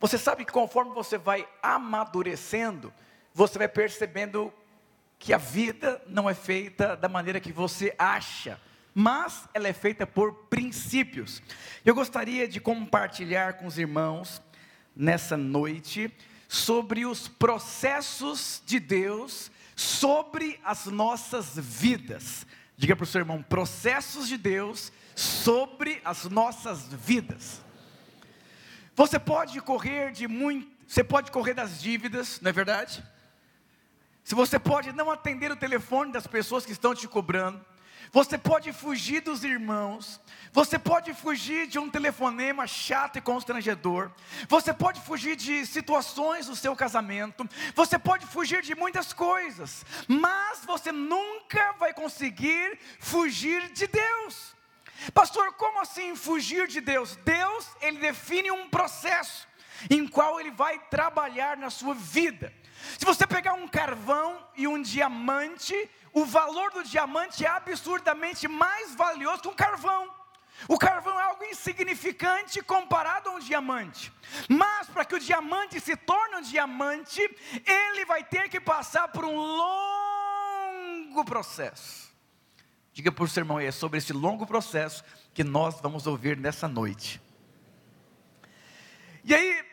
Você sabe que conforme você vai amadurecendo, você vai percebendo que a vida não é feita da maneira que você acha, mas ela é feita por princípios. Eu gostaria de compartilhar com os irmãos nessa noite sobre os processos de Deus sobre as nossas vidas. Diga para o seu irmão: processos de Deus sobre as nossas vidas. Você pode correr de muito, você pode correr das dívidas, não é verdade? Se você pode não atender o telefone das pessoas que estão te cobrando, você pode fugir dos irmãos, você pode fugir de um telefonema chato e constrangedor, você pode fugir de situações do seu casamento, você pode fugir de muitas coisas, mas você nunca vai conseguir fugir de Deus. Pastor, como assim fugir de Deus? Deus, ele define um processo em qual ele vai trabalhar na sua vida. Se você pegar um carvão e um diamante, o valor do diamante é absurdamente mais valioso que um carvão. O carvão é algo insignificante comparado a um diamante. Mas para que o diamante se torne um diamante, ele vai ter que passar por um longo processo. Diga para o seu irmão, é sobre esse longo processo que nós vamos ouvir nessa noite. E aí,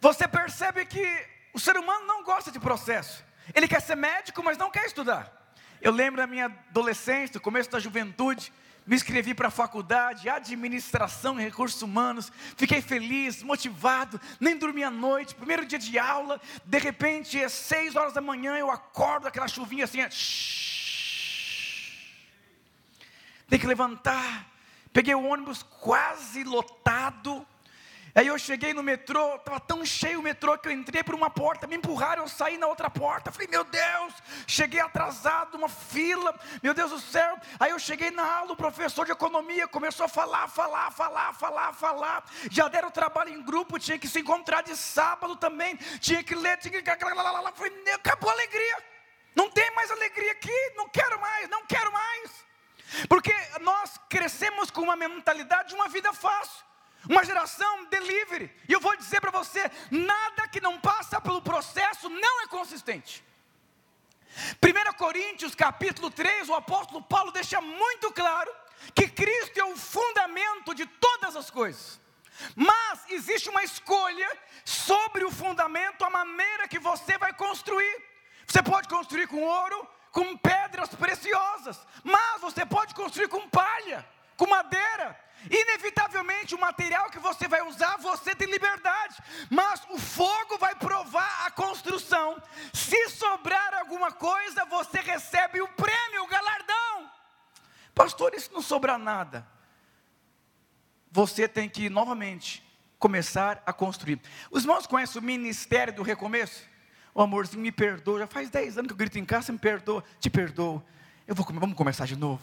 você percebe que o ser humano não gosta de processo. Ele quer ser médico, mas não quer estudar. Eu lembro da minha adolescência, começo da juventude, me inscrevi para a faculdade, administração e recursos humanos, fiquei feliz, motivado, nem dormi à noite, primeiro dia de aula, de repente, às seis horas da manhã, eu acordo, aquela chuvinha assim, tem que levantar, peguei o ônibus quase lotado, Aí eu cheguei no metrô, estava tão cheio o metrô que eu entrei por uma porta, me empurraram, eu saí na outra porta. Falei, meu Deus, cheguei atrasado, uma fila, meu Deus do céu. Aí eu cheguei na aula, o professor de economia começou a falar, falar, falar, falar, falar. Já deram trabalho em grupo, tinha que se encontrar de sábado também, tinha que ler, tinha que. Falei, acabou a alegria. Não tem mais alegria aqui, não quero mais, não quero mais. Porque nós crescemos com uma mentalidade de uma vida fácil uma geração delivery. E eu vou dizer para você: nada que não passa pelo processo não é consistente. 1 Coríntios capítulo 3, o apóstolo Paulo deixa muito claro que Cristo é o fundamento de todas as coisas. Mas existe uma escolha sobre o fundamento, a maneira que você vai construir. Você pode construir com ouro, com pedras preciosas, mas você pode construir com palha, com madeira, Inevitavelmente, o material que você vai usar, você tem liberdade, mas o fogo vai provar a construção. Se sobrar alguma coisa, você recebe o prêmio, o galardão. Pastor, e se não sobrar nada? Você tem que novamente começar a construir. Os irmãos conhecem o ministério do recomeço? O amorzinho me perdoa, já faz 10 anos que eu grito em casa, me perdoa, te perdoo. Eu vou, vamos começar de novo.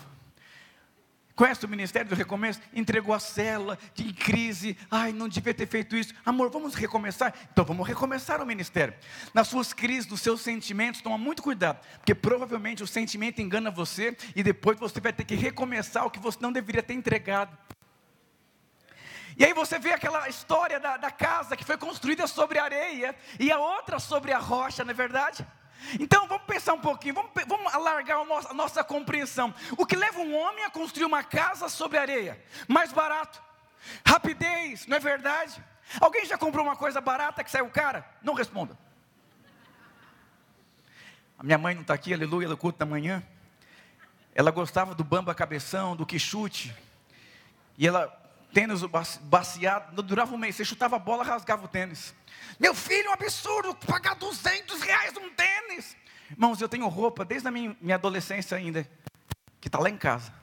Conhece o ministério do recomeço? Entregou a cela, em crise, ai, não devia ter feito isso. Amor, vamos recomeçar? Então vamos recomeçar o ministério. Nas suas crises, nos seus sentimentos, toma muito cuidado, porque provavelmente o sentimento engana você e depois você vai ter que recomeçar o que você não deveria ter entregado. E aí você vê aquela história da, da casa que foi construída sobre areia e a outra sobre a rocha, não é verdade? Então vamos pensar um pouquinho, vamos, vamos alargar a nossa, a nossa compreensão. O que leva um homem a construir uma casa sobre areia? Mais barato, rapidez, não é verdade? Alguém já comprou uma coisa barata que saiu cara? Não responda. A minha mãe não está aqui, aleluia, no culto da manhã. Ela gostava do bamba cabeção, do quichute. E ela, tênis baseado, durava um mês. Você chutava a bola, rasgava o tênis. Meu filho, é um absurdo, pagar 200 reais num tênis. Irmãos, eu tenho roupa desde a minha, minha adolescência ainda, que está lá em casa.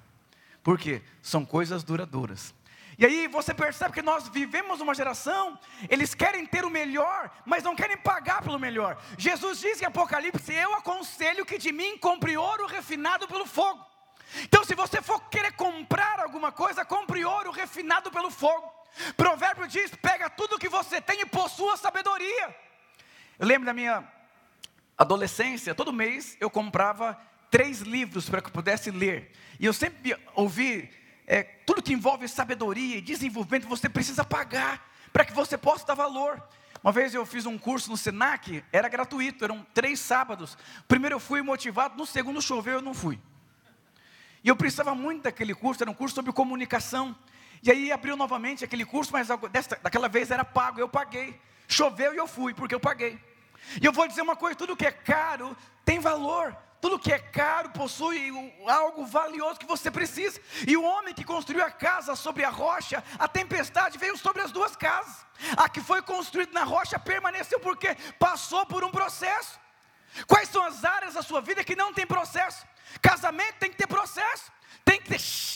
Por quê? São coisas duradouras. E aí você percebe que nós vivemos uma geração, eles querem ter o melhor, mas não querem pagar pelo melhor. Jesus diz em Apocalipse: Eu aconselho que de mim compre ouro refinado pelo fogo. Então, se você for querer comprar alguma coisa, compre ouro refinado pelo fogo. Provérbio diz: pega tudo que você tem e possua sabedoria. Eu lembro da minha adolescência, todo mês eu comprava três livros para que eu pudesse ler. E eu sempre ouvi: é, tudo que envolve sabedoria e desenvolvimento, você precisa pagar. para que você possa dar valor. Uma vez eu fiz um curso no Senac, era gratuito, eram três sábados. Primeiro eu fui motivado, no segundo choveu eu não fui. E eu precisava muito daquele curso, era um curso sobre comunicação. E aí abriu novamente aquele curso, mas desta, daquela vez era pago, eu paguei. Choveu e eu fui, porque eu paguei. E eu vou dizer uma coisa: tudo que é caro tem valor. Tudo que é caro possui algo valioso que você precisa. E o homem que construiu a casa sobre a rocha, a tempestade veio sobre as duas casas. A que foi construída na rocha permaneceu porque passou por um processo. Quais são as áreas da sua vida que não tem processo? Casamento tem que ter processo. Tem que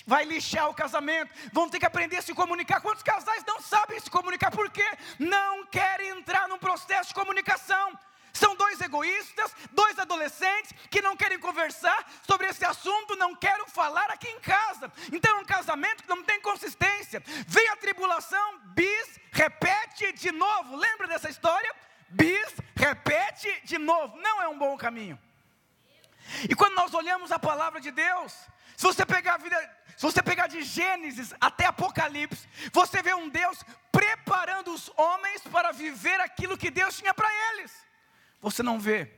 vai lixar o casamento. Vão ter que aprender a se comunicar. Quantos casais não sabem se comunicar? Por quê? Não querem entrar num processo de comunicação. São dois egoístas, dois adolescentes que não querem conversar sobre esse assunto, não quero falar aqui em casa. Então um casamento que não tem consistência. Vem a tribulação, bis, repete de novo. Lembra dessa história? Bis, repete de novo. Não é um bom caminho. E quando nós olhamos a palavra de Deus, se você pegar a vida, se você pegar de Gênesis até Apocalipse, você vê um Deus preparando os homens para viver aquilo que Deus tinha para eles. Você não vê.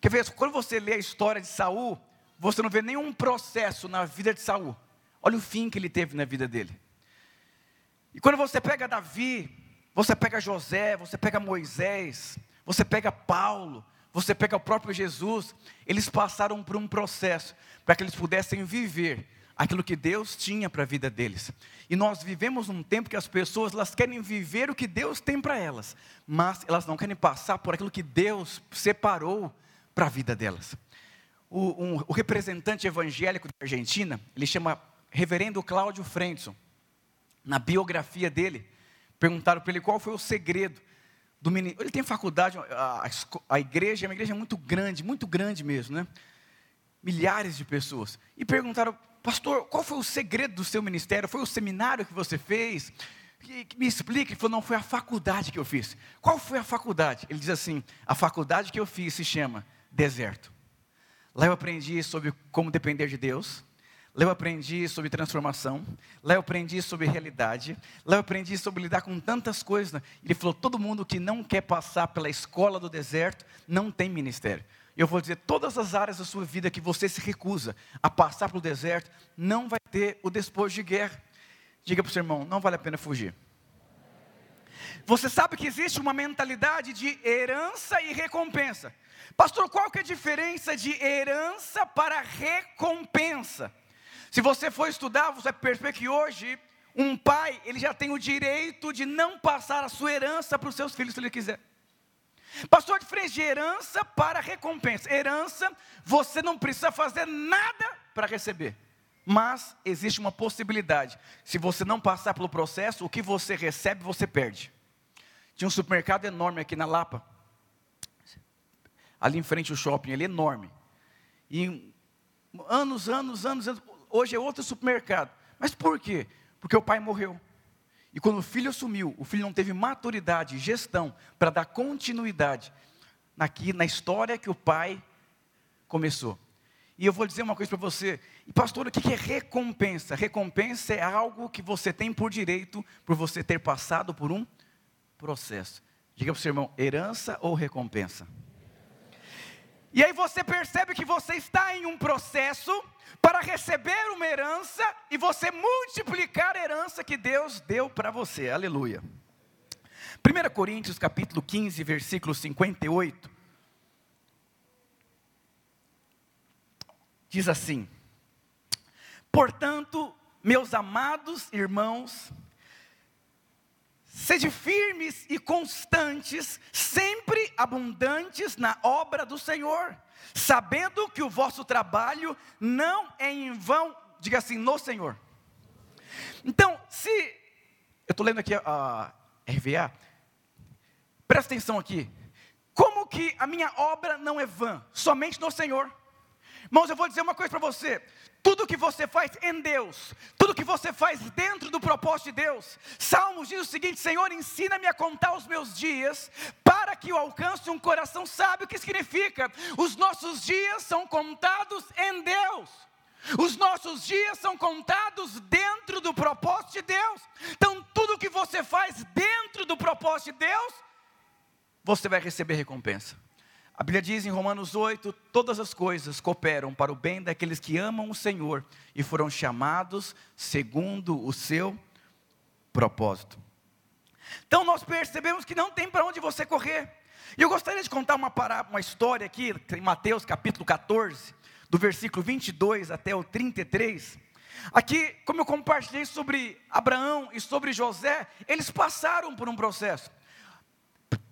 Quer ver? Quando você lê a história de Saul, você não vê nenhum processo na vida de Saul. Olha o fim que ele teve na vida dele. E quando você pega Davi, você pega José, você pega Moisés, você pega Paulo, você pega o próprio Jesus, eles passaram por um processo para que eles pudessem viver aquilo que Deus tinha para a vida deles. E nós vivemos um tempo que as pessoas elas querem viver o que Deus tem para elas, mas elas não querem passar por aquilo que Deus separou para a vida delas. O, um, o, representante evangélico da Argentina, ele chama Reverendo Cláudio Frenson. Na biografia dele, perguntaram para ele qual foi o segredo do. Ele tem faculdade, a, a, igreja é uma igreja muito grande, muito grande mesmo, né? Milhares de pessoas. E perguntaram, pastor, qual foi o segredo do seu ministério? Foi o seminário que você fez? Me explique. Ele falou, não, foi a faculdade que eu fiz. Qual foi a faculdade? Ele diz assim: a faculdade que eu fiz se chama deserto. Lá eu aprendi sobre como depender de Deus, Lá eu aprendi sobre transformação, lá eu aprendi sobre realidade, lá eu aprendi sobre lidar com tantas coisas. Né? Ele falou: todo mundo que não quer passar pela escola do deserto não tem ministério. Eu vou dizer: todas as áreas da sua vida que você se recusa a passar pelo deserto, não vai ter o despojo de guerra. Diga para o seu irmão: não vale a pena fugir. Você sabe que existe uma mentalidade de herança e recompensa. Pastor, qual que é a diferença de herança para recompensa? Se você for estudar, você vai perceber que hoje um pai, ele já tem o direito de não passar a sua herança para os seus filhos se ele quiser. Pastor, diferente de herança para recompensa. Herança, você não precisa fazer nada para receber. Mas existe uma possibilidade. Se você não passar pelo processo, o que você recebe, você perde. Tinha um supermercado enorme aqui na Lapa. Ali em frente ao shopping, ele é enorme. E anos, anos, anos, anos, hoje é outro supermercado. Mas por quê? Porque o pai morreu. E quando o filho assumiu, o filho não teve maturidade, gestão, para dar continuidade aqui na história que o pai começou. E eu vou dizer uma coisa para você, e pastor, o que é recompensa? Recompensa é algo que você tem por direito, por você ter passado por um processo. Diga para o seu irmão, herança ou recompensa? E aí você percebe que você está em um processo para receber uma herança e você multiplicar a herança que Deus deu para você. Aleluia. 1 Coríntios capítulo 15, versículo 58. Diz assim: Portanto, meus amados irmãos, Sede firmes e constantes, sempre abundantes na obra do Senhor, sabendo que o vosso trabalho não é em vão, diga assim, no Senhor. Então, se eu estou lendo aqui a, RVA, presta atenção aqui. Como que a minha obra não é vã? Somente no Senhor. Irmãos, eu vou dizer uma coisa para você: tudo que você faz em Deus, tudo que você faz dentro do propósito de Deus. Salmos diz o seguinte: Senhor, ensina-me a contar os meus dias, para que eu alcance um coração sábio. O que significa? Os nossos dias são contados em Deus. Os nossos dias são contados dentro do propósito de Deus. Então, tudo que você faz dentro do propósito de Deus, você vai receber recompensa. A Bíblia diz em Romanos 8: todas as coisas cooperam para o bem daqueles que amam o Senhor e foram chamados segundo o seu propósito. Então nós percebemos que não tem para onde você correr. E eu gostaria de contar uma, uma história aqui, em Mateus capítulo 14, do versículo 22 até o 33. Aqui, como eu compartilhei sobre Abraão e sobre José, eles passaram por um processo.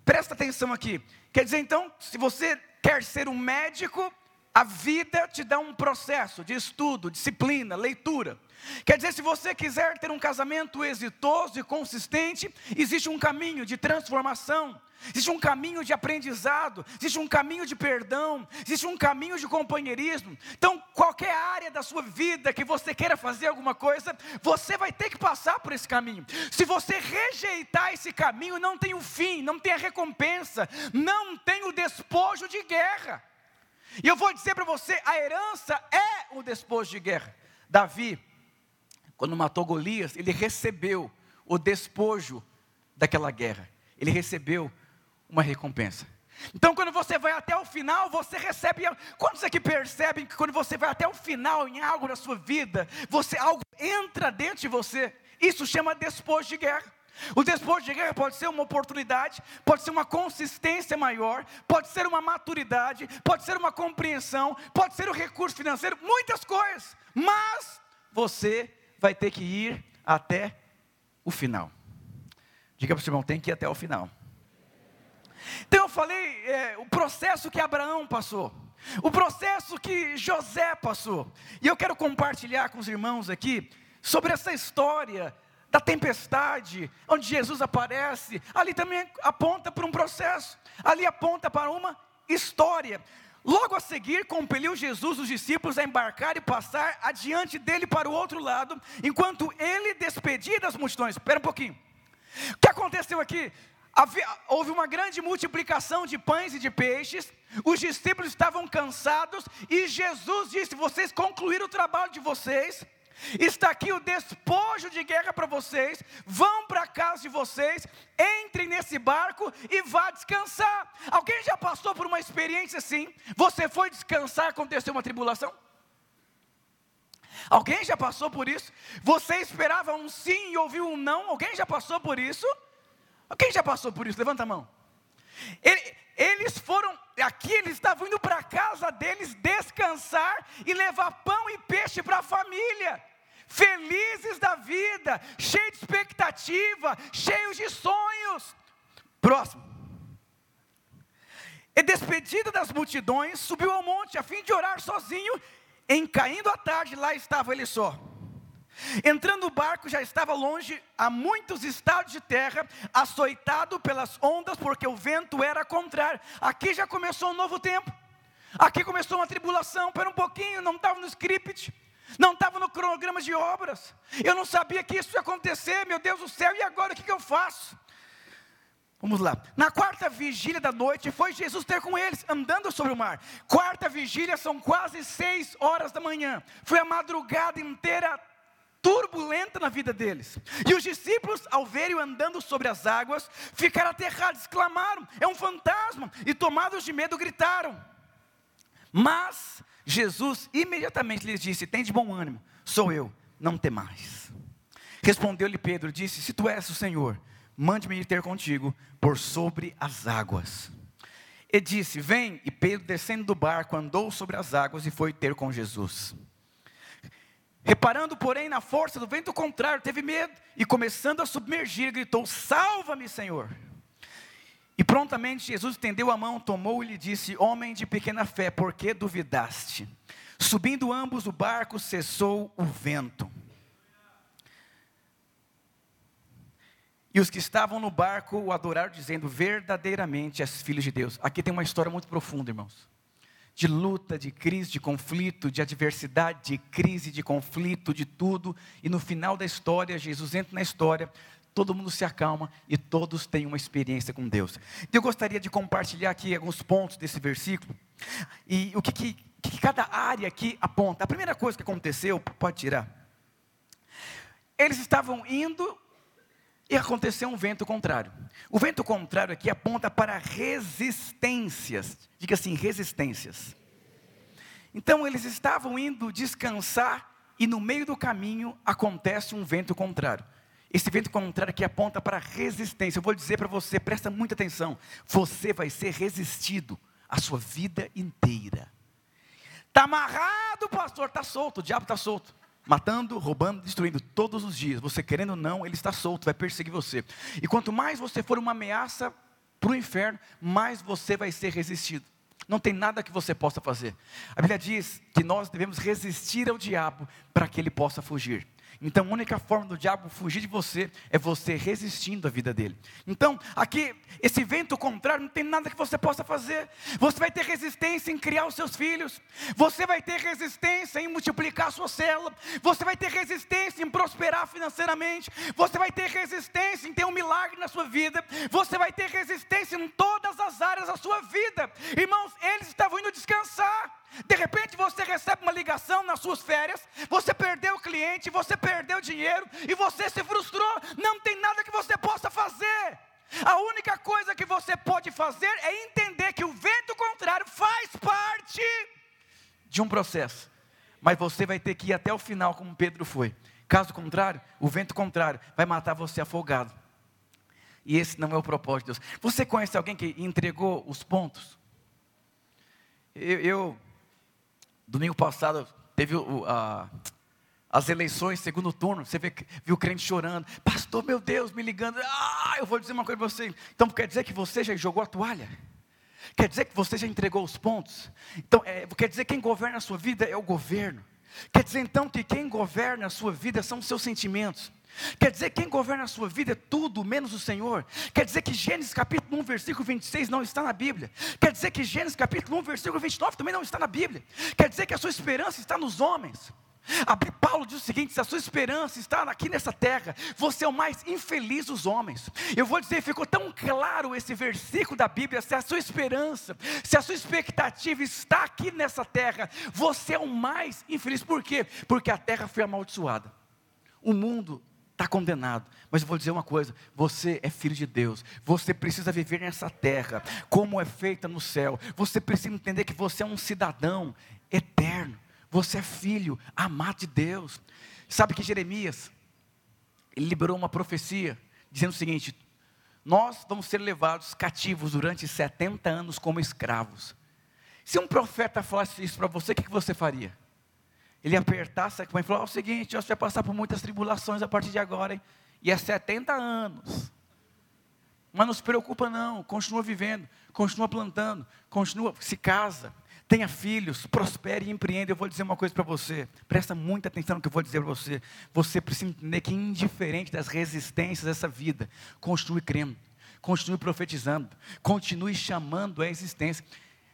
Presta atenção aqui. Quer dizer, então, se você quer ser um médico, a vida te dá um processo de estudo, disciplina, leitura. Quer dizer, se você quiser ter um casamento exitoso e consistente, existe um caminho de transformação, existe um caminho de aprendizado, existe um caminho de perdão, existe um caminho de companheirismo. Então, qualquer área da sua vida que você queira fazer alguma coisa, você vai ter que passar por esse caminho. Se você rejeitar esse caminho, não tem o fim, não tem a recompensa, não tem o despojo de guerra. E eu vou dizer para você: a herança é o despojo de guerra. Davi, quando matou Golias, ele recebeu o despojo daquela guerra, ele recebeu uma recompensa. Então, quando você vai até o final, você recebe. Quantos aqui percebem que quando você vai até o final em algo na sua vida, você algo entra dentro de você? Isso chama despojo de guerra. O despojo de guerra pode ser uma oportunidade, pode ser uma consistência maior, pode ser uma maturidade, pode ser uma compreensão, pode ser o um recurso financeiro, muitas coisas, mas você vai ter que ir até o final. Diga para o seu irmão, tem que ir até o final. Então eu falei é, o processo que Abraão passou, o processo que José passou, e eu quero compartilhar com os irmãos aqui sobre essa história da tempestade, onde Jesus aparece, ali também aponta para um processo, ali aponta para uma história. Logo a seguir, compeliu Jesus os discípulos a embarcar e passar adiante dele para o outro lado, enquanto ele despedia das multidões. Espera um pouquinho. O que aconteceu aqui? Houve uma grande multiplicação de pães e de peixes, os discípulos estavam cansados e Jesus disse: Vocês concluíram o trabalho de vocês, Está aqui o despojo de guerra para vocês. Vão para a casa de vocês, entrem nesse barco e vá descansar. Alguém já passou por uma experiência assim? Você foi descansar, aconteceu uma tribulação? Alguém já passou por isso? Você esperava um sim e ouviu um não? Alguém já passou por isso? Quem já passou por isso? Levanta a mão. Ele, eles foram, aqui eles estavam indo para a casa deles descansar e levar pão e peixe para a família felizes da vida, cheios de expectativa, cheios de sonhos. Próximo. E despedido das multidões, subiu ao monte a fim de orar sozinho. Em caindo a tarde, lá estava ele só. Entrando no barco, já estava longe, a muitos estados de terra, açoitado pelas ondas, porque o vento era contrário. Aqui já começou um novo tempo. Aqui começou uma tribulação, para um pouquinho, não estava no script não estava no cronograma de obras, eu não sabia que isso ia acontecer, meu Deus do céu, e agora o que, que eu faço? Vamos lá, na quarta vigília da noite, foi Jesus ter com eles, andando sobre o mar. Quarta vigília são quase seis horas da manhã, foi a madrugada inteira turbulenta na vida deles. E os discípulos, ao verem andando sobre as águas, ficaram aterrados, exclamaram: É um fantasma! E tomados de medo, gritaram. Mas Jesus imediatamente lhes disse: Tem de bom ânimo, sou eu, não temais. Respondeu-lhe Pedro: Disse: Se tu és o Senhor, mande-me ir ter contigo por sobre as águas. E disse: Vem. E Pedro, descendo do barco, andou sobre as águas e foi ter com Jesus. Reparando, porém, na força do vento contrário, teve medo e, começando a submergir, gritou: Salva-me, Senhor. E prontamente Jesus estendeu a mão, tomou e lhe disse: Homem de pequena fé, por que duvidaste? Subindo ambos o barco, cessou o vento. E os que estavam no barco o adoraram, dizendo: Verdadeiramente és filho de Deus. Aqui tem uma história muito profunda, irmãos. De luta, de crise, de conflito, de adversidade, de crise, de conflito, de tudo. E no final da história, Jesus entra na história, todo mundo se acalma e todos têm uma experiência com Deus. Eu gostaria de compartilhar aqui alguns pontos desse versículo. E o que, que que cada área aqui aponta? A primeira coisa que aconteceu, pode tirar. Eles estavam indo e aconteceu um vento contrário. O vento contrário aqui aponta para resistências. Diga assim, resistências. Então eles estavam indo descansar e no meio do caminho acontece um vento contrário. Esse vento contrário que aponta para resistência. Eu vou dizer para você, presta muita atenção. Você vai ser resistido a sua vida inteira. Está amarrado, pastor, está solto, o diabo está solto. Matando, roubando, destruindo todos os dias. Você querendo ou não, ele está solto, vai perseguir você. E quanto mais você for uma ameaça para o inferno, mais você vai ser resistido. Não tem nada que você possa fazer. A Bíblia diz que nós devemos resistir ao diabo para que ele possa fugir. Então, a única forma do diabo fugir de você é você resistindo à vida dele. Então, aqui, esse vento contrário, não tem nada que você possa fazer. Você vai ter resistência em criar os seus filhos, você vai ter resistência em multiplicar a sua célula, você vai ter resistência em prosperar financeiramente, você vai ter resistência em ter um milagre na sua vida, você vai ter resistência em todas as áreas da sua vida. Irmãos, eles estavam indo descansar. De repente você recebe uma ligação nas suas férias, você perdeu o cliente, você perdeu o dinheiro e você se frustrou. Não tem nada que você possa fazer. A única coisa que você pode fazer é entender que o vento contrário faz parte de um processo. Mas você vai ter que ir até o final, como Pedro foi. Caso contrário, o vento contrário vai matar você afogado. E esse não é o propósito de Deus. Você conhece alguém que entregou os pontos? eu, eu Domingo passado teve as eleições, segundo turno. Você vê, viu o crente chorando. Pastor, meu Deus, me ligando. Ah, eu vou dizer uma coisa para você. Então quer dizer que você já jogou a toalha? Quer dizer que você já entregou os pontos? Então, é, quer dizer que quem governa a sua vida é o governo. Quer dizer então que quem governa a sua vida são os seus sentimentos. Quer dizer que quem governa a sua vida é tudo menos o Senhor. Quer dizer que Gênesis capítulo 1, versículo 26 não está na Bíblia. Quer dizer que Gênesis capítulo 1, versículo 29 também não está na Bíblia. Quer dizer que a sua esperança está nos homens. Paulo diz o seguinte: se a sua esperança está aqui nessa terra, você é o mais infeliz dos homens. Eu vou dizer, ficou tão claro esse versículo da Bíblia: se a sua esperança, se a sua expectativa está aqui nessa terra, você é o mais infeliz. Por quê? Porque a terra foi amaldiçoada. O mundo está condenado. Mas eu vou dizer uma coisa: você é filho de Deus, você precisa viver nessa terra, como é feita no céu. Você precisa entender que você é um cidadão eterno, você é filho amado de Deus. Sabe que Jeremias, ele liberou uma profecia, dizendo o seguinte: Nós vamos ser levados cativos durante 70 anos como escravos. Se um profeta falasse isso para você, o que você faria? ele apertasse a mãe e falou: é o seguinte, você vai passar por muitas tribulações a partir de agora, hein? E é 70 anos. Mas não se preocupa, não. Continua vivendo, continua plantando, continua, se casa, tenha filhos, prospere e empreenda. Eu vou dizer uma coisa para você, presta muita atenção no que eu vou dizer para você. Você precisa entender que, indiferente das resistências dessa vida, continue crendo, continue profetizando, continue chamando a existência.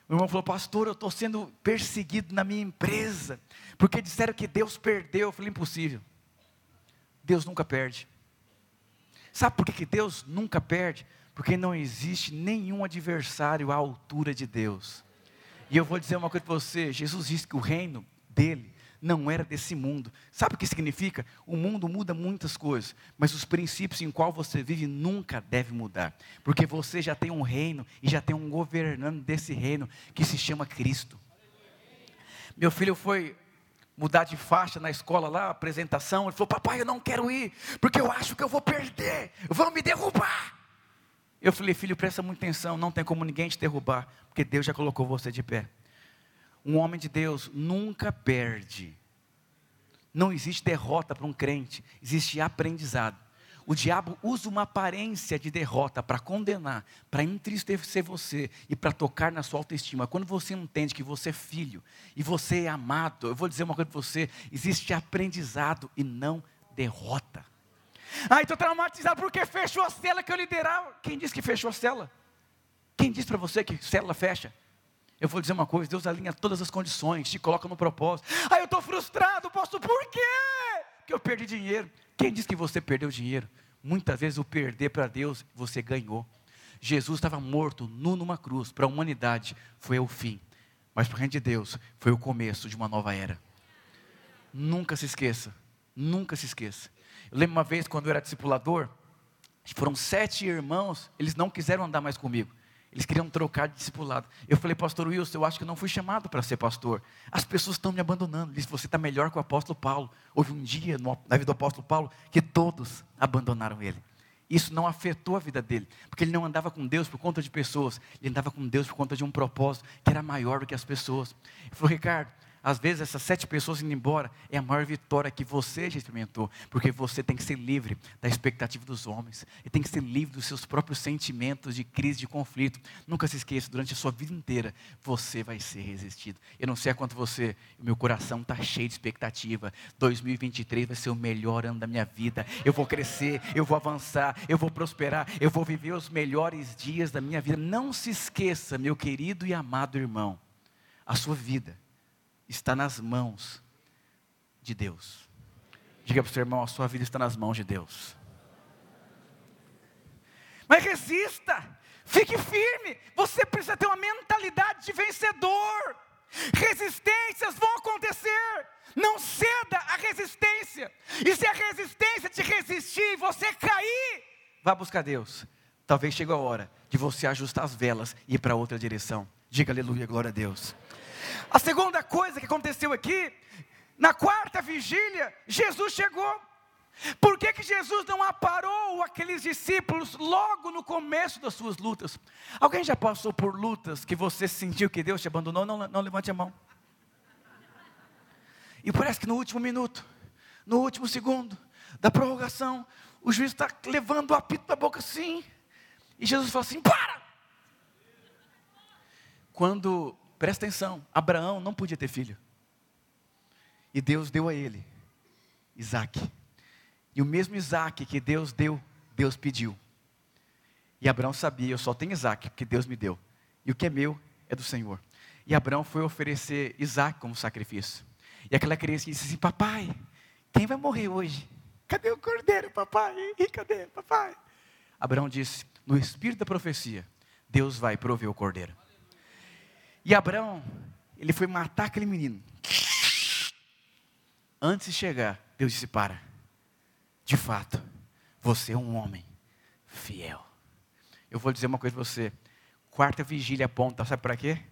O irmão falou, pastor, eu estou sendo perseguido na minha empresa, porque disseram que Deus perdeu. Eu falei, impossível. Deus nunca perde. Sabe por que, que Deus nunca perde? Porque não existe nenhum adversário à altura de Deus. E eu vou dizer uma coisa para você: Jesus disse que o reino dele não era desse mundo. Sabe o que significa? O mundo muda muitas coisas, mas os princípios em qual você vive nunca deve mudar, porque você já tem um reino e já tem um governante desse reino que se chama Cristo. Meu filho foi mudar de faixa na escola lá, apresentação, ele falou: "Papai, eu não quero ir, porque eu acho que eu vou perder, vão me derrubar". Eu falei: "Filho, presta muita atenção, não tem como ninguém te derrubar, porque Deus já colocou você de pé". Um homem de Deus nunca perde. Não existe derrota para um crente, existe aprendizado. O diabo usa uma aparência de derrota para condenar, para entristecer você e para tocar na sua autoestima. Quando você entende que você é filho e você é amado, eu vou dizer uma coisa para você: existe aprendizado e não derrota. Ah, estou traumatizado porque fechou a cela que eu liderava. Quem disse que fechou a cela? Quem disse para você que célula fecha? Eu vou dizer uma coisa: Deus alinha todas as condições, te coloca no propósito. Ah, eu estou frustrado, posso por quê? Que eu perdi dinheiro. Quem disse que você perdeu dinheiro? Muitas vezes o perder para Deus, você ganhou. Jesus estava morto, nu numa cruz, para a humanidade, foi o fim. mas para o reino de Deus foi o começo de uma nova era. Nunca se esqueça, nunca se esqueça. Eu lembro uma vez quando eu era discipulador, foram sete irmãos, eles não quiseram andar mais comigo. Eles queriam trocar de discipulado. Eu falei, pastor Wilson, eu acho que eu não fui chamado para ser pastor. As pessoas estão me abandonando. Ele disse, você está melhor que o apóstolo Paulo. Houve um dia na vida do apóstolo Paulo que todos abandonaram ele. Isso não afetou a vida dele, porque ele não andava com Deus por conta de pessoas, ele andava com Deus por conta de um propósito que era maior do que as pessoas. Ele falou, Ricardo, às vezes essas sete pessoas indo embora é a maior vitória que você já experimentou, porque você tem que ser livre da expectativa dos homens, e tem que ser livre dos seus próprios sentimentos de crise, de conflito. Nunca se esqueça, durante a sua vida inteira, você vai ser resistido. Eu não sei a quanto você, meu coração está cheio de expectativa. 2023 vai ser o melhor ano da minha vida. Eu vou crescer, eu vou avançar, eu vou prosperar, eu vou viver os melhores dias da minha vida. Não se esqueça, meu querido e amado irmão, a sua vida está nas mãos de Deus. Diga para o seu irmão: a sua vida está nas mãos de Deus. Mas resista, fique firme. Você precisa ter uma mentalidade de vencedor. Resistências vão acontecer. Não ceda à resistência. E se a resistência te resistir e você cair, vá buscar Deus. Talvez chegue a hora de você ajustar as velas e ir para outra direção. Diga aleluia, glória a Deus. A segunda coisa que aconteceu aqui, na quarta vigília, Jesus chegou. Por que, que Jesus não aparou aqueles discípulos logo no começo das suas lutas? Alguém já passou por lutas que você sentiu que Deus te abandonou? Não, não levante a mão. E parece que no último minuto, no último segundo da prorrogação, o juiz está levando o apito da boca assim. E Jesus fala assim: para! Quando Presta atenção, Abraão não podia ter filho. E Deus deu a ele Isaac. E o mesmo Isaac que Deus deu, Deus pediu. E Abraão sabia, eu só tenho Isaac, porque Deus me deu. E o que é meu é do Senhor. E Abraão foi oferecer Isaac como sacrifício. E aquela criança disse assim: Papai, quem vai morrer hoje? Cadê o cordeiro, papai? E cadê, papai? Abraão disse: No espírito da profecia, Deus vai prover o cordeiro. E Abraão, ele foi matar aquele menino. Antes de chegar, Deus disse: Para, de fato, você é um homem fiel. Eu vou dizer uma coisa para você. Quarta vigília aponta, sabe para quê?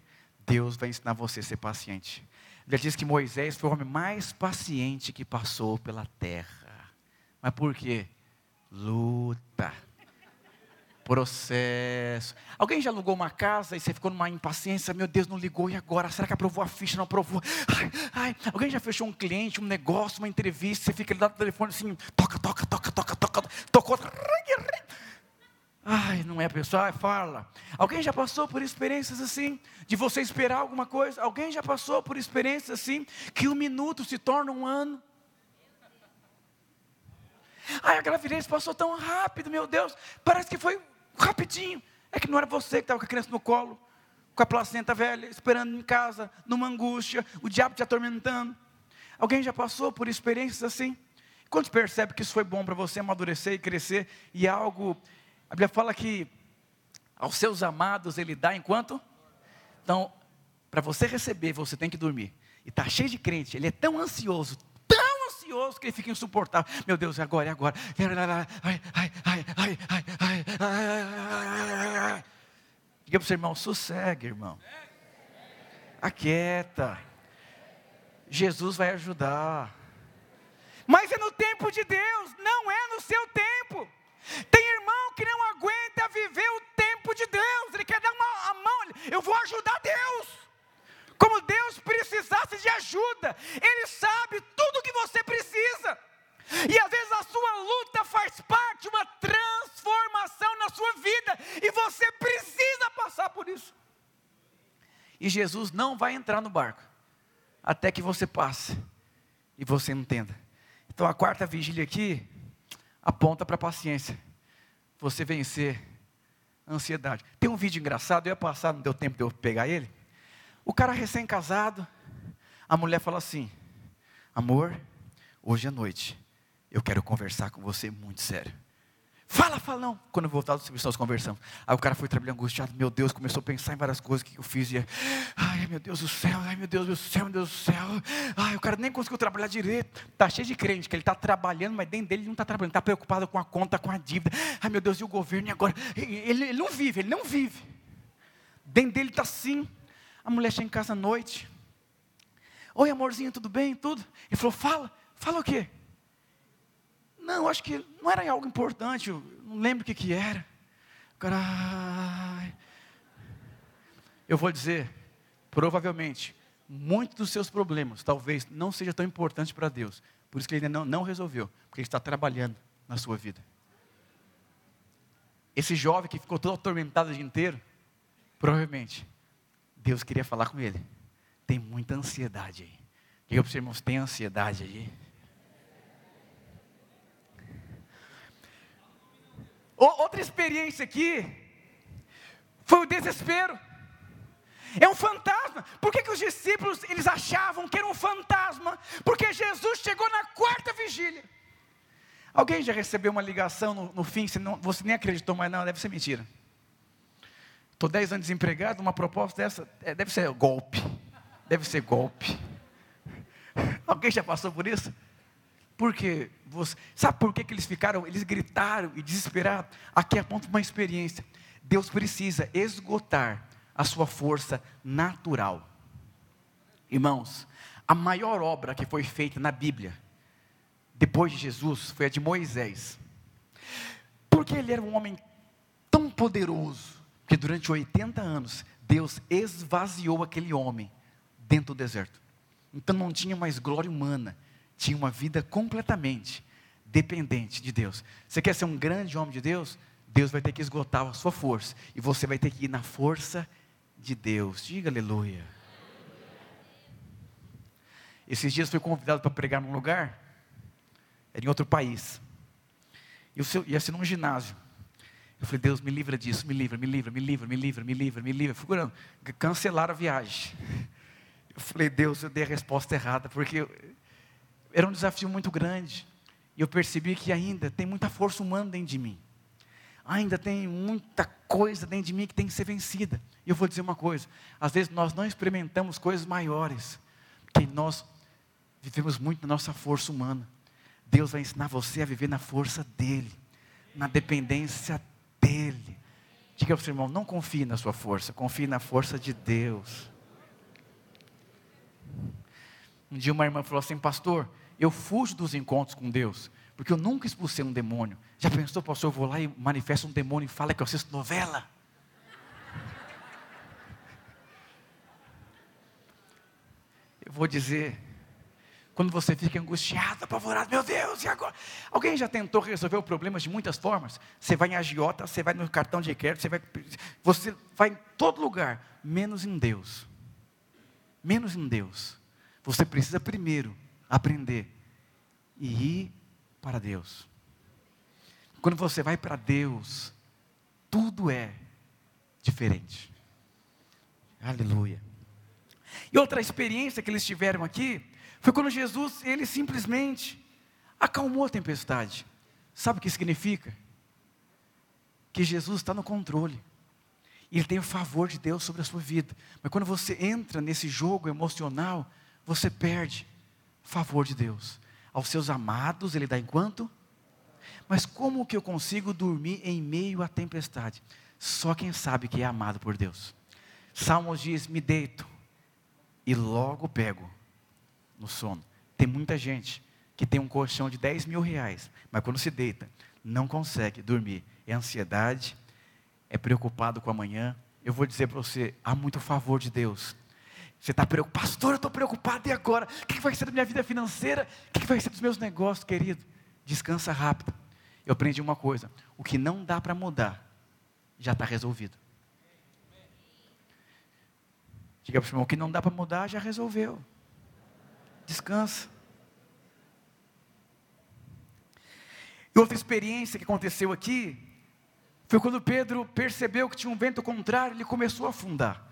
Deus vai ensinar você a ser paciente. Ele diz que Moisés foi o homem mais paciente que passou pela terra. Mas por quê? Luta processo. Alguém já alugou uma casa e você ficou numa impaciência? Meu Deus, não ligou e agora? Será que aprovou a ficha? Não aprovou? Ai, ai. Alguém já fechou um cliente, um negócio, uma entrevista? Você fica ali do telefone assim, toca, toca, toca, toca, toca, tocou. Ai, não é pessoal, fala. Alguém já passou por experiências assim, de você esperar alguma coisa? Alguém já passou por experiências assim, que um minuto se torna um ano? Ai, aquela gravidez passou tão rápido, meu Deus, parece que foi rapidinho. É que não era você que estava com a criança no colo, com a placenta velha, esperando em casa, numa angústia, o diabo te atormentando. Alguém já passou por experiências assim? Quando percebe que isso foi bom para você amadurecer e crescer, e é algo, a Bíblia fala que aos seus amados ele dá enquanto? Então, para você receber, você tem que dormir. E está cheio de crente, ele é tão ansioso, ansioso que ele fica insuportável. Meu Deus, agora, é agora. Ai, ai, ai, ai, ai, ai, ai, Diga para o seu irmão, sossegue, irmão. Aquieta. Jesus vai ajudar. Mas é no tempo de Deus, não é no seu tempo. Tem irmão que não aguenta viver o tempo de Deus. Ele quer dar uma, a mão. Eu vou ajudar Deus como Deus precisasse de ajuda. Ele sabe tudo o que você precisa. E às vezes a sua luta faz parte de uma transformação na sua vida, e você precisa passar por isso. E Jesus não vai entrar no barco até que você passe e você entenda. Então a quarta vigília aqui aponta para a paciência. Você vencer a ansiedade. Tem um vídeo engraçado, eu ia passar, não deu tempo de eu pegar ele. O cara recém-casado, a mulher fala assim: Amor, hoje à noite eu quero conversar com você muito sério. Fala, fala não. Quando eu voltava do serviço, nós conversamos. Aí o cara foi trabalhando angustiado. Meu Deus, começou a pensar em várias coisas que eu fiz. E, ai, meu Deus do céu, ai, meu Deus do céu, meu Deus do céu. Ai, o cara nem conseguiu trabalhar direito. Está cheio de crente, que ele está trabalhando, mas dentro dele ele não está trabalhando. Está preocupado com a conta, com a dívida. Ai, meu Deus, e o governo? E agora? Ele, ele não vive, ele não vive. Dentro dele está assim. A mulher chega em casa à noite. Oi, amorzinho, tudo bem? Tudo? Ele falou, fala. Fala o quê? Não, acho que não era algo importante, eu não lembro o que, que era. Carai. Eu vou dizer, provavelmente, muitos dos seus problemas talvez não seja tão importante para Deus. Por isso que ele ainda não, não resolveu, porque ele está trabalhando na sua vida. Esse jovem que ficou todo atormentado o dia inteiro, provavelmente, Deus queria falar com ele. Tem muita ansiedade aí. Diga para os irmãos, tem ansiedade aí. Outra experiência aqui foi o desespero. É um fantasma. Por que, que os discípulos eles achavam que era um fantasma? Porque Jesus chegou na quarta vigília. Alguém já recebeu uma ligação no, no fim, você, não, você nem acreditou, mas não, deve ser mentira. Estou dez anos desempregado, uma proposta dessa, é, deve ser golpe. Deve ser golpe. Alguém já passou por isso? Porque você, sabe por que, que eles ficaram? Eles gritaram e desesperaram. Aqui aponta uma experiência. Deus precisa esgotar a sua força natural. Irmãos, a maior obra que foi feita na Bíblia, depois de Jesus, foi a de Moisés. Porque ele era um homem tão poderoso, que durante 80 anos, Deus esvaziou aquele homem dentro do deserto. Então não tinha mais glória humana, tinha uma vida completamente dependente de Deus. Você quer ser um grande homem de Deus? Deus vai ter que esgotar a sua força. E você vai ter que ir na força de Deus. Diga aleluia. Esses dias fui convidado para pregar num lugar, era em outro país. E ia ser num ginásio. Eu falei, Deus, me livra disso, me livra, me livra, me livra, me livra, me livra, me livra. Figurando, cancelaram a viagem. Eu falei, Deus, eu dei a resposta errada, porque era um desafio muito grande. E eu percebi que ainda tem muita força humana dentro de mim. Ainda tem muita coisa dentro de mim que tem que ser vencida. E eu vou dizer uma coisa: às vezes nós não experimentamos coisas maiores, porque nós vivemos muito na nossa força humana. Deus vai ensinar você a viver na força dEle, na dependência dEle. Diga para o seu irmão: não confie na sua força, confie na força de Deus. Um dia uma irmã falou assim, pastor, eu fujo dos encontros com Deus, porque eu nunca expulsei um demônio. Já pensou, pastor, eu vou lá e manifesto um demônio e fala que eu assisto novela? Eu vou dizer, quando você fica angustiado, apavorado, meu Deus, e agora? Alguém já tentou resolver o problema de muitas formas? Você vai em agiota, você vai no cartão de crédito, você vai, você vai em todo lugar, menos em Deus. Menos em Deus. Você precisa primeiro aprender e ir para Deus. Quando você vai para Deus, tudo é diferente. Aleluia. E outra experiência que eles tiveram aqui foi quando Jesus, ele simplesmente acalmou a tempestade. Sabe o que significa? Que Jesus está no controle. Ele tem o favor de Deus sobre a sua vida. Mas quando você entra nesse jogo emocional, você perde favor de Deus. Aos seus amados ele dá enquanto? Mas como que eu consigo dormir em meio à tempestade? Só quem sabe que é amado por Deus. Salmos diz: Me deito e logo pego no sono. Tem muita gente que tem um colchão de 10 mil reais, mas quando se deita, não consegue dormir. É ansiedade, é preocupado com amanhã. Eu vou dizer para você: há muito favor de Deus você está preocupado, pastor, eu estou preocupado, e agora? O que vai ser da minha vida financeira? O que vai ser dos meus negócios, querido? Descansa rápido. Eu aprendi uma coisa: o que não dá para mudar, já está resolvido. Diga para o irmão: o que não dá para mudar, já resolveu. Descansa. E outra experiência que aconteceu aqui, foi quando Pedro percebeu que tinha um vento contrário, ele começou a afundar.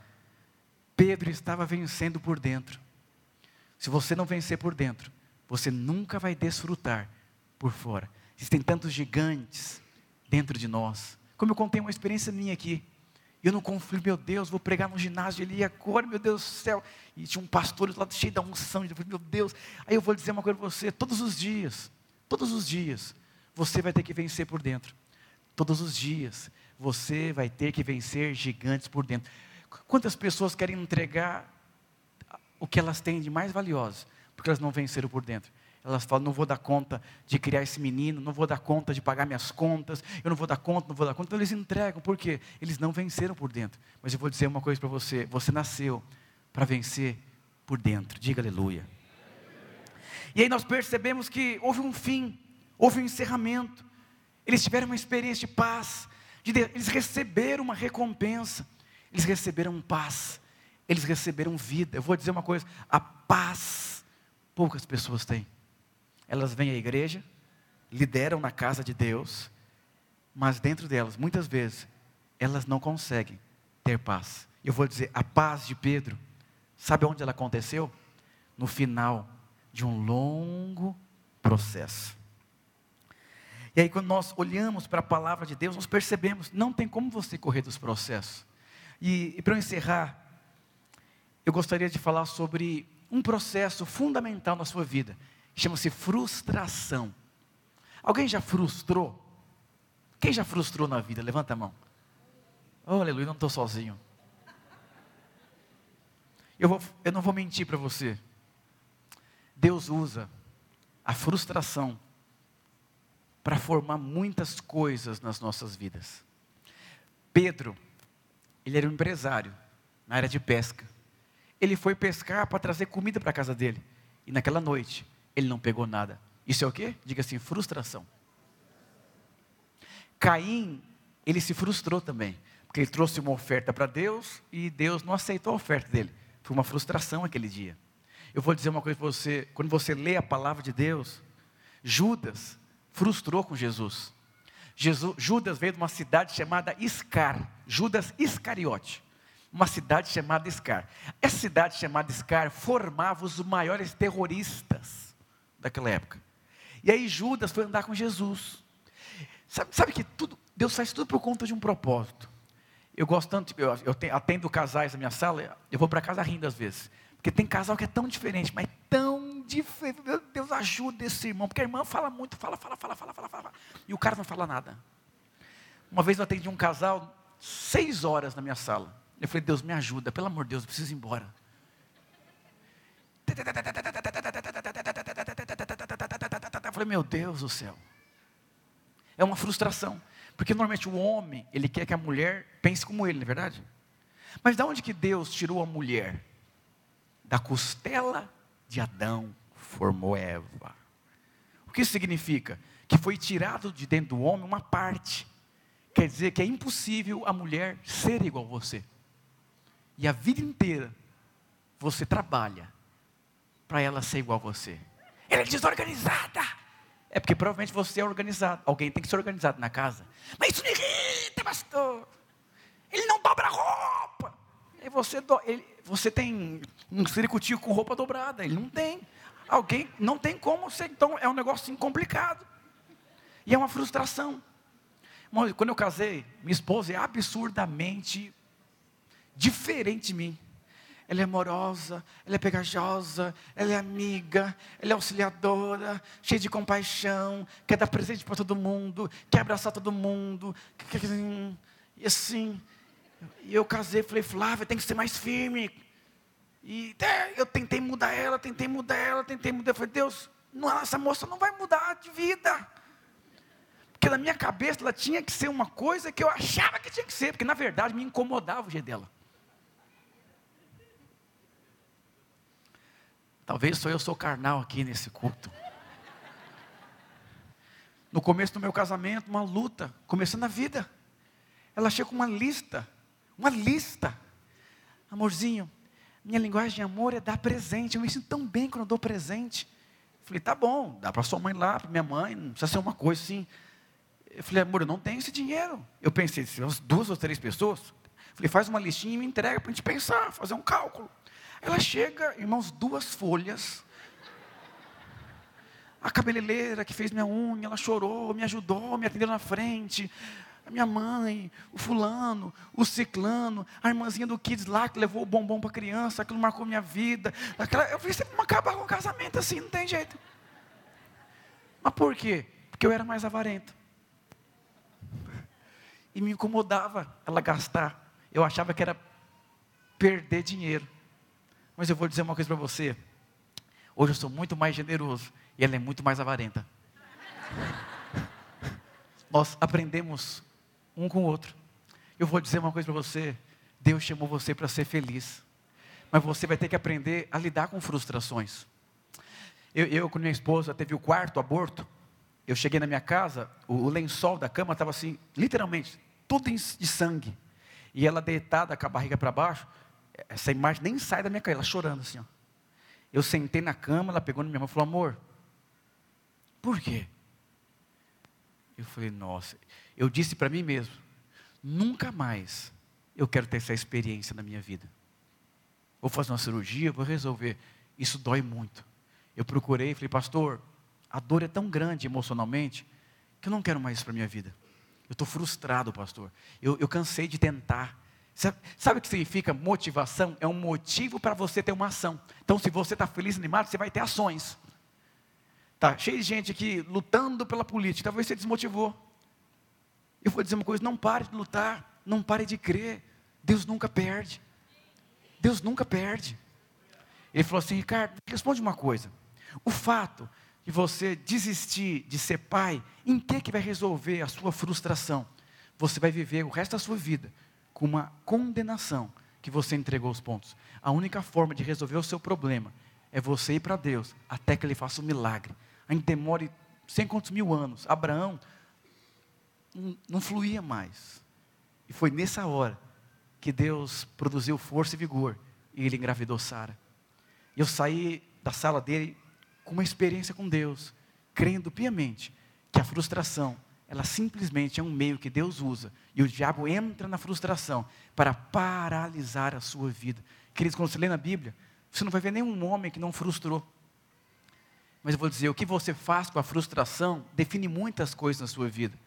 Pedro estava vencendo por dentro. Se você não vencer por dentro, você nunca vai desfrutar por fora. Existem tantos gigantes dentro de nós. Como eu contei uma experiência minha aqui. Eu não confio, meu Deus, vou pregar no ginásio ali agora, meu Deus do céu. E tinha um pastor lá cheio da unção. Eu falei, meu Deus. Aí eu vou dizer uma coisa para você: todos os dias, todos os dias, você vai ter que vencer por dentro. Todos os dias, você vai ter que vencer gigantes por dentro. Quantas pessoas querem entregar o que elas têm de mais valioso, porque elas não venceram por dentro? Elas falam: não vou dar conta de criar esse menino, não vou dar conta de pagar minhas contas, eu não vou dar conta, não vou dar conta. Então eles entregam, por quê? Eles não venceram por dentro. Mas eu vou dizer uma coisa para você: você nasceu para vencer por dentro. Diga aleluia. E aí nós percebemos que houve um fim, houve um encerramento. Eles tiveram uma experiência de paz, de Deus. eles receberam uma recompensa, eles receberam paz, eles receberam vida. Eu vou dizer uma coisa: a paz poucas pessoas têm. Elas vêm à igreja, lideram na casa de Deus, mas dentro delas, muitas vezes, elas não conseguem ter paz. Eu vou dizer, a paz de Pedro, sabe onde ela aconteceu? No final de um longo processo. E aí, quando nós olhamos para a palavra de Deus, nós percebemos, não tem como você correr dos processos. E, e para eu encerrar, eu gostaria de falar sobre um processo fundamental na sua vida, Chama-se frustração. Alguém já frustrou? Quem já frustrou na vida? Levanta a mão. Oh, aleluia, não estou sozinho. Eu, vou, eu não vou mentir para você. Deus usa a frustração para formar muitas coisas nas nossas vidas. Pedro, ele era um empresário na área de pesca. Ele foi pescar para trazer comida para a casa dele. E naquela noite, ele não pegou nada. Isso é o quê? Diga assim, frustração. Caim, ele se frustrou também, porque ele trouxe uma oferta para Deus e Deus não aceitou a oferta dele. Foi uma frustração aquele dia. Eu vou dizer uma coisa para você, quando você lê a palavra de Deus, Judas frustrou com Jesus. Jesus. Judas veio de uma cidade chamada Iscar, Judas Iscariote, uma cidade chamada Iscar. Essa cidade chamada Iscar formava os maiores terroristas daquela época. E aí Judas foi andar com Jesus. Sabe, sabe que tudo, Deus faz tudo por conta de um propósito. Eu gosto tanto, eu, eu atendo casais na minha sala, eu vou para casa rindo às vezes. Porque tem casal que é tão diferente, mas tão diferente. Deus, ajuda esse irmão. Porque a irmã fala muito, fala, fala, fala, fala, fala, fala. E o cara não fala nada. Uma vez eu atendi um casal, seis horas na minha sala. Eu falei, Deus, me ajuda, pelo amor de Deus, eu preciso ir embora. Falei, meu Deus do céu. É uma frustração. Porque normalmente o homem, ele quer que a mulher pense como ele, não é verdade? Mas de onde que Deus tirou a mulher? Da costela de Adão formou Eva. O que isso significa? Que foi tirado de dentro do homem uma parte. Quer dizer que é impossível a mulher ser igual a você. E a vida inteira você trabalha para ela ser igual a você. Ela é desorganizada. É porque provavelmente você é organizado. Alguém tem que ser organizado na casa. Mas isso me irrita, pastor. Ele não dobra a roupa. E você, do, ele, você tem um circuito com roupa dobrada. Ele não tem. Alguém não tem como ser. Então é um negócio complicado. E é uma frustração. Quando eu casei, minha esposa é absurdamente diferente de mim ela é amorosa, ela é pegajosa, ela é amiga, ela é auxiliadora, cheia de compaixão, quer dar presente para todo mundo, quer abraçar todo mundo, e assim, eu casei, falei, Flávia, tem que ser mais firme, e é, eu tentei mudar ela, tentei mudar ela, tentei mudar, eu falei, Deus, não, essa moça não vai mudar de vida, porque na minha cabeça ela tinha que ser uma coisa que eu achava que tinha que ser, porque na verdade me incomodava o jeito dela. Talvez só eu sou carnal aqui nesse culto. No começo do meu casamento, uma luta, começando a vida. Ela chega com uma lista, uma lista. Amorzinho, minha linguagem de amor é dar presente. Eu me sinto tão bem quando eu dou presente. Falei, tá bom, dá para sua mãe lá, para minha mãe, não precisa ser uma coisa assim. Eu falei, amor, eu não tenho esse dinheiro. Eu pensei, se duas ou três pessoas. Falei, faz uma listinha e me entrega para a gente pensar, fazer um cálculo. Ela chega, irmãos, duas folhas. A cabeleireira que fez minha unha, ela chorou, me ajudou, me atendeu na frente. A minha mãe, o fulano, o ciclano, a irmãzinha do Kids lá que levou o bombom para a criança, aquilo marcou minha vida. Aquela, eu falei, sempre acabar com o casamento assim, não tem jeito. Mas por quê? Porque eu era mais avarento. E me incomodava ela gastar. Eu achava que era perder dinheiro. Mas eu vou dizer uma coisa para você. Hoje eu sou muito mais generoso e ela é muito mais avarenta. Nós aprendemos um com o outro. Eu vou dizer uma coisa para você: Deus chamou você para ser feliz, mas você vai ter que aprender a lidar com frustrações. Eu, eu com minha esposa, teve o quarto aborto. Eu cheguei na minha casa, o, o lençol da cama estava assim, literalmente, tudo de sangue. E ela deitada com a barriga para baixo, essa imagem nem sai da minha cara, ela chorando assim. Ó. Eu sentei na cama, ela pegou na minha mão e falou: Amor, por quê? Eu falei: Nossa. Eu disse para mim mesmo: Nunca mais eu quero ter essa experiência na minha vida. Vou fazer uma cirurgia, vou resolver. Isso dói muito. Eu procurei e falei: Pastor, a dor é tão grande emocionalmente que eu não quero mais isso para minha vida. Eu estou frustrado, pastor. Eu, eu cansei de tentar. Sabe, o que significa motivação? É um motivo para você ter uma ação. Então, se você está feliz, animado, você vai ter ações. Tá cheio de gente aqui lutando pela política. Talvez você desmotivou. Eu vou dizer uma coisa: não pare de lutar, não pare de crer. Deus nunca perde. Deus nunca perde. Ele falou assim: Ricardo, responde uma coisa. O fato de você desistir de ser pai, em que que vai resolver a sua frustração? Você vai viver o resto da sua vida com uma condenação que você entregou os pontos. A única forma de resolver o seu problema é você ir para Deus até que Ele faça um milagre. Ainda demore sem quantos mil anos. Abraão não, não fluía mais. E foi nessa hora que Deus produziu força e vigor e ele engravidou Sara. Eu saí da sala dele com uma experiência com Deus, crendo piamente que a frustração ela simplesmente é um meio que Deus usa e o diabo entra na frustração para paralisar a sua vida. Queridos, quando você lê na Bíblia, você não vai ver nenhum homem que não frustrou. Mas eu vou dizer, o que você faz com a frustração define muitas coisas na sua vida.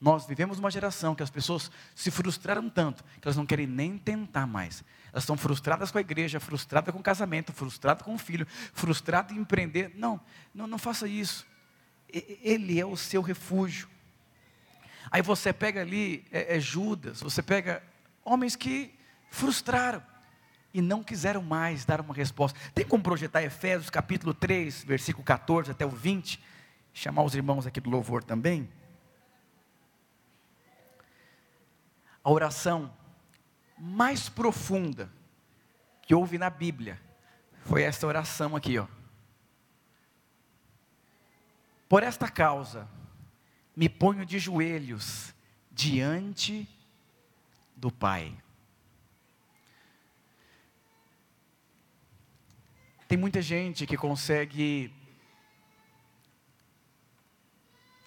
Nós vivemos uma geração que as pessoas se frustraram tanto que elas não querem nem tentar mais. Elas estão frustradas com a igreja, frustradas com o casamento, frustradas com o filho, frustradas em empreender. Não, não, não faça isso. Ele é o seu refúgio. Aí você pega ali é, é Judas, você pega homens que frustraram e não quiseram mais dar uma resposta. Tem como projetar Efésios capítulo 3, versículo 14 até o 20? Chamar os irmãos aqui do louvor também. A oração mais profunda que houve na Bíblia foi essa oração aqui, ó. Por esta causa, me ponho de joelhos diante do Pai. Tem muita gente que consegue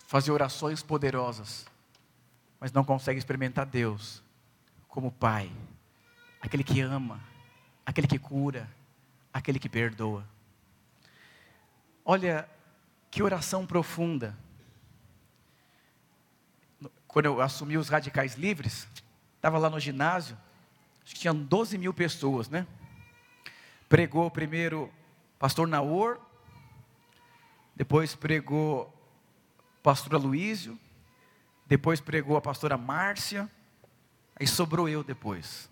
fazer orações poderosas, mas não consegue experimentar Deus como Pai, aquele que ama, aquele que cura, aquele que perdoa. Olha que oração profunda quando eu assumi os radicais livres, estava lá no ginásio, acho que tinham 12 mil pessoas, né? Pregou primeiro pastor Naor, depois pregou pastor Aloísio, depois pregou a pastora Márcia, aí sobrou eu depois.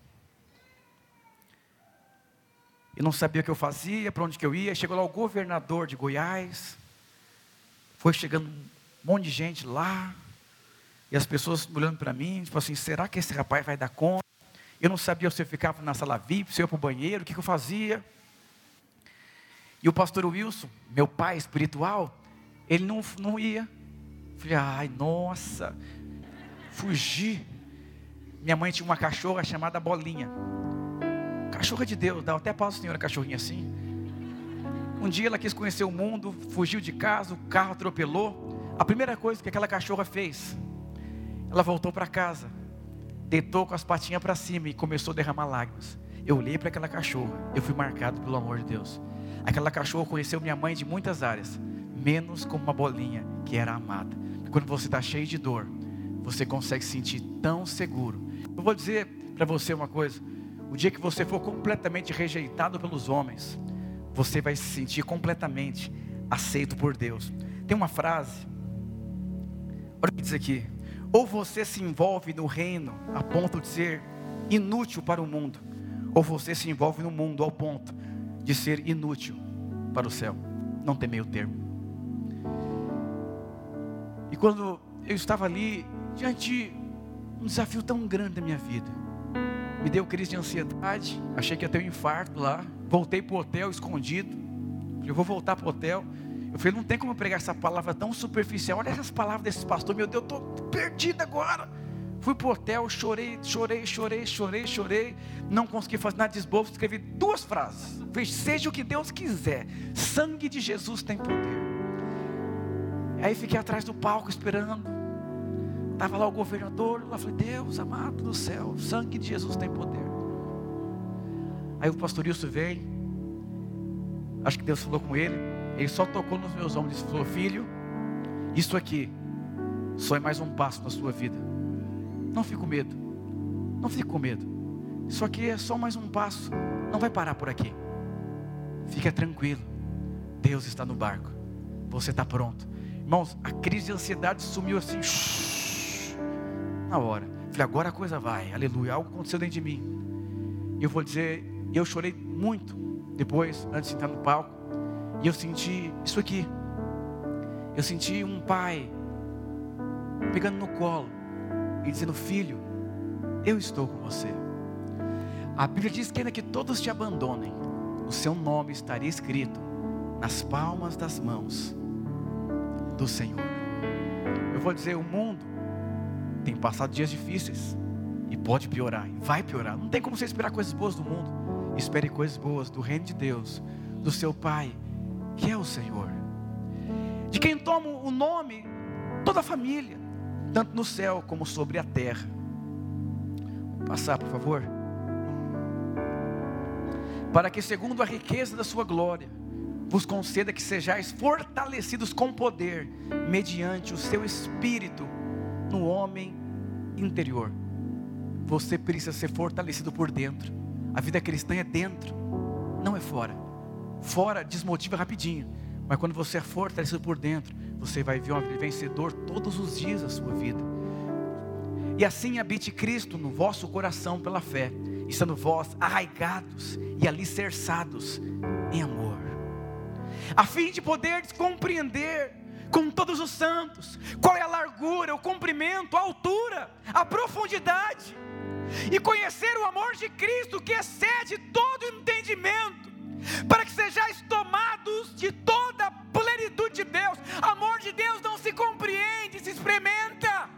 Eu não sabia o que eu fazia, para onde que eu ia, chegou lá o governador de Goiás, foi chegando um monte de gente lá, e as pessoas olhando para mim, tipo assim, será que esse rapaz vai dar conta? Eu não sabia se eu ficava na sala VIP, se eu ia para o banheiro, o que, que eu fazia. E o pastor Wilson, meu pai espiritual, ele não, não ia. Falei, ai, nossa, fugi. Minha mãe tinha uma cachorra chamada Bolinha. Cachorra de Deus, dá até a senhora cachorrinha assim. Um dia ela quis conhecer o mundo, fugiu de casa, o carro atropelou. A primeira coisa que aquela cachorra fez, ela voltou para casa, deitou com as patinhas para cima e começou a derramar lágrimas. Eu olhei para aquela cachorra, eu fui marcado pelo amor de Deus. Aquela cachorra conheceu minha mãe de muitas áreas, menos como uma bolinha que era amada. Quando você está cheio de dor, você consegue se sentir tão seguro. Eu vou dizer para você uma coisa: o dia que você for completamente rejeitado pelos homens, você vai se sentir completamente aceito por Deus. Tem uma frase, olha o que diz aqui: ou você se envolve no reino a ponto de ser inútil para o mundo, ou você se envolve no mundo ao ponto de ser inútil para o céu. Não tem meio termo. E quando eu estava ali diante de um desafio tão grande na minha vida, me deu crise de ansiedade, achei que ia ter um infarto lá, voltei para o hotel escondido, eu vou voltar para o hotel. Eu falei, não tem como pregar essa palavra tão superficial. Olha essas palavras desse pastor, meu Deus, eu estou perdido agora. Fui para o hotel, chorei, chorei, chorei, chorei, chorei. Não consegui fazer nada de esboço. Escrevi duas frases. Falei, seja o que Deus quiser. Sangue de Jesus tem poder. Aí fiquei atrás do palco esperando. Estava lá o governador. Lá falei, Deus amado do céu, sangue de Jesus tem poder. Aí o pastor Wilson veio. Acho que Deus falou com ele. Ele só tocou nos meus ombros e falou: Filho, isso aqui só é mais um passo na sua vida. Não fique com medo. Não fique com medo. Isso aqui é só mais um passo. Não vai parar por aqui. Fica tranquilo. Deus está no barco. Você está pronto. Irmãos, a crise de ansiedade sumiu assim. Na hora. Falei, agora a coisa vai. Aleluia. Algo aconteceu dentro de mim. Eu vou dizer, eu chorei muito depois, antes de entrar no palco. E eu senti isso aqui. Eu senti um pai pegando no colo e dizendo: Filho, eu estou com você. A Bíblia diz que ainda que todos te abandonem, o seu nome estaria escrito nas palmas das mãos do Senhor. Eu vou dizer: o mundo tem passado dias difíceis e pode piorar, e vai piorar. Não tem como você esperar coisas boas do mundo. Espere coisas boas do reino de Deus, do seu Pai que é o Senhor, de quem toma o nome toda a família, tanto no céu como sobre a terra. Passar, por favor. Para que, segundo a riqueza da sua glória, vos conceda que sejais fortalecidos com poder, mediante o seu espírito no homem interior. Você precisa ser fortalecido por dentro. A vida cristã é dentro, não é fora. Fora desmotiva rapidinho. Mas quando você é fortalecido por dentro, você vai ver um vencedor todos os dias da sua vida. E assim habite Cristo no vosso coração pela fé, estando vós arraigados e alicerçados em amor, a fim de poder compreender com todos os santos qual é a largura, o comprimento, a altura, a profundidade, e conhecer o amor de Cristo que excede todo entendimento para que sejais tomados de toda a plenitude de Deus. Amor de Deus não se compreende, se experimenta.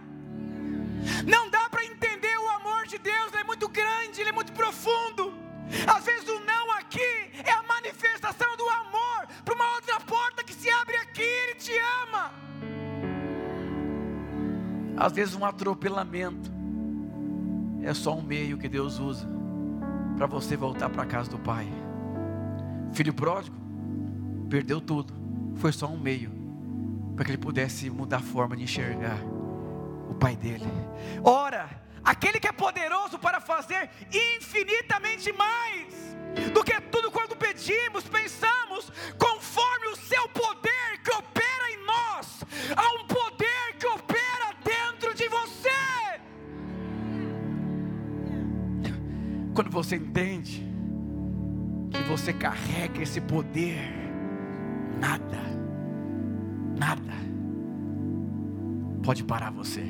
Não dá para entender o amor de Deus, ele é muito grande, ele é muito profundo. Às vezes o não aqui é a manifestação do amor para uma outra porta que se abre aqui, ele te ama. Às vezes um atropelamento é só um meio que Deus usa para você voltar para a casa do Pai. Filho pródigo perdeu tudo, foi só um meio para que ele pudesse mudar a forma de enxergar o pai dele. Ora, aquele que é poderoso para fazer infinitamente mais do que tudo quando pedimos, pensamos, conforme o seu poder que opera em nós, há um poder que opera dentro de você. Quando você entende você carrega esse poder, nada, nada pode parar você.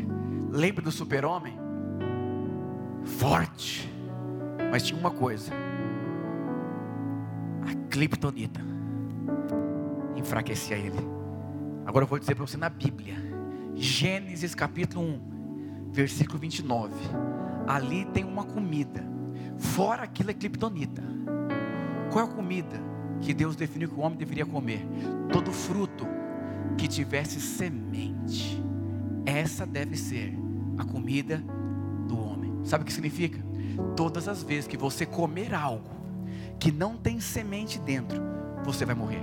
Lembra do super-homem? Forte, mas tinha uma coisa: a criptonita enfraquecia ele. Agora eu vou dizer para você na Bíblia, Gênesis capítulo 1, versículo 29. Ali tem uma comida, fora aquilo é criptonita qual é a comida que Deus definiu que o homem deveria comer? Todo fruto que tivesse semente. Essa deve ser a comida do homem. Sabe o que significa? Todas as vezes que você comer algo que não tem semente dentro, você vai morrer.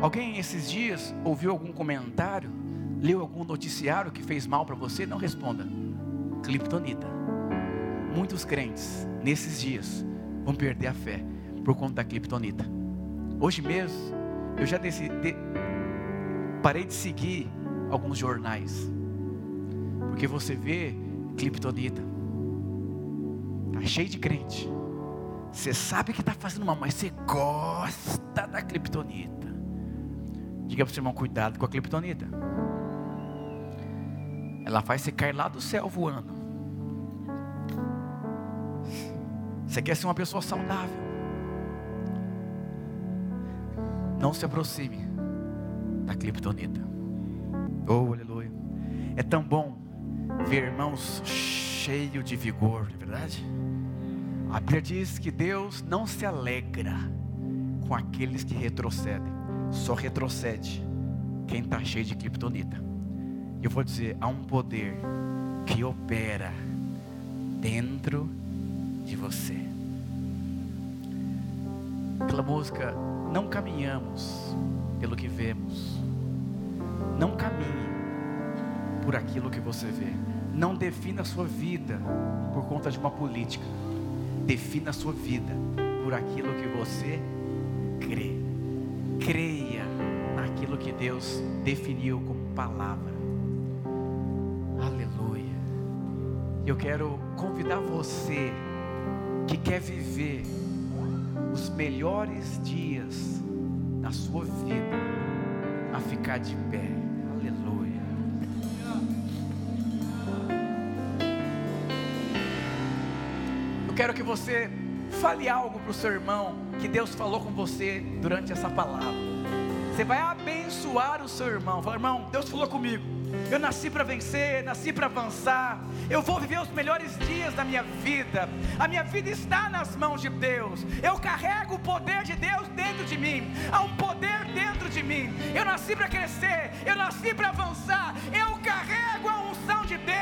Alguém esses dias ouviu algum comentário, leu algum noticiário que fez mal para você? Não responda. Cliptonita. Muitos crentes nesses dias vão perder a fé por conta da cliptonita. Hoje mesmo eu já decidi, parei de seguir alguns jornais. Porque você vê cliptonita. Tá cheio de crente. Você sabe que está fazendo mal, mas você gosta da cliptonita. Diga para o seu irmão, cuidado com a cliptonita. Ela faz você cair lá do céu voando. Você quer ser uma pessoa saudável. Não se aproxime da cliptonita. Oh, aleluia. É tão bom ver irmãos cheios de vigor, não é verdade? A Bíblia diz que Deus não se alegra com aqueles que retrocedem só retrocede quem está cheio de criptonita. Eu vou dizer, há um poder que opera dentro de você. Aquela música, não caminhamos pelo que vemos. Não caminhe por aquilo que você vê. Não defina a sua vida por conta de uma política. Defina a sua vida por aquilo que você crê creia naquilo que Deus definiu como palavra. Aleluia. Eu quero convidar você que quer viver os melhores dias da sua vida a ficar de pé. Aleluia. Eu quero que você fale algo para o seu irmão que Deus falou com você durante essa palavra. Você vai abençoar o seu irmão. Fala, irmão, Deus falou comigo. Eu nasci para vencer, nasci para avançar. Eu vou viver os melhores dias da minha vida. A minha vida está nas mãos de Deus. Eu carrego o poder de Deus dentro de mim. Há um poder dentro de mim. Eu nasci para crescer, eu nasci para avançar. Eu carrego a unção de Deus.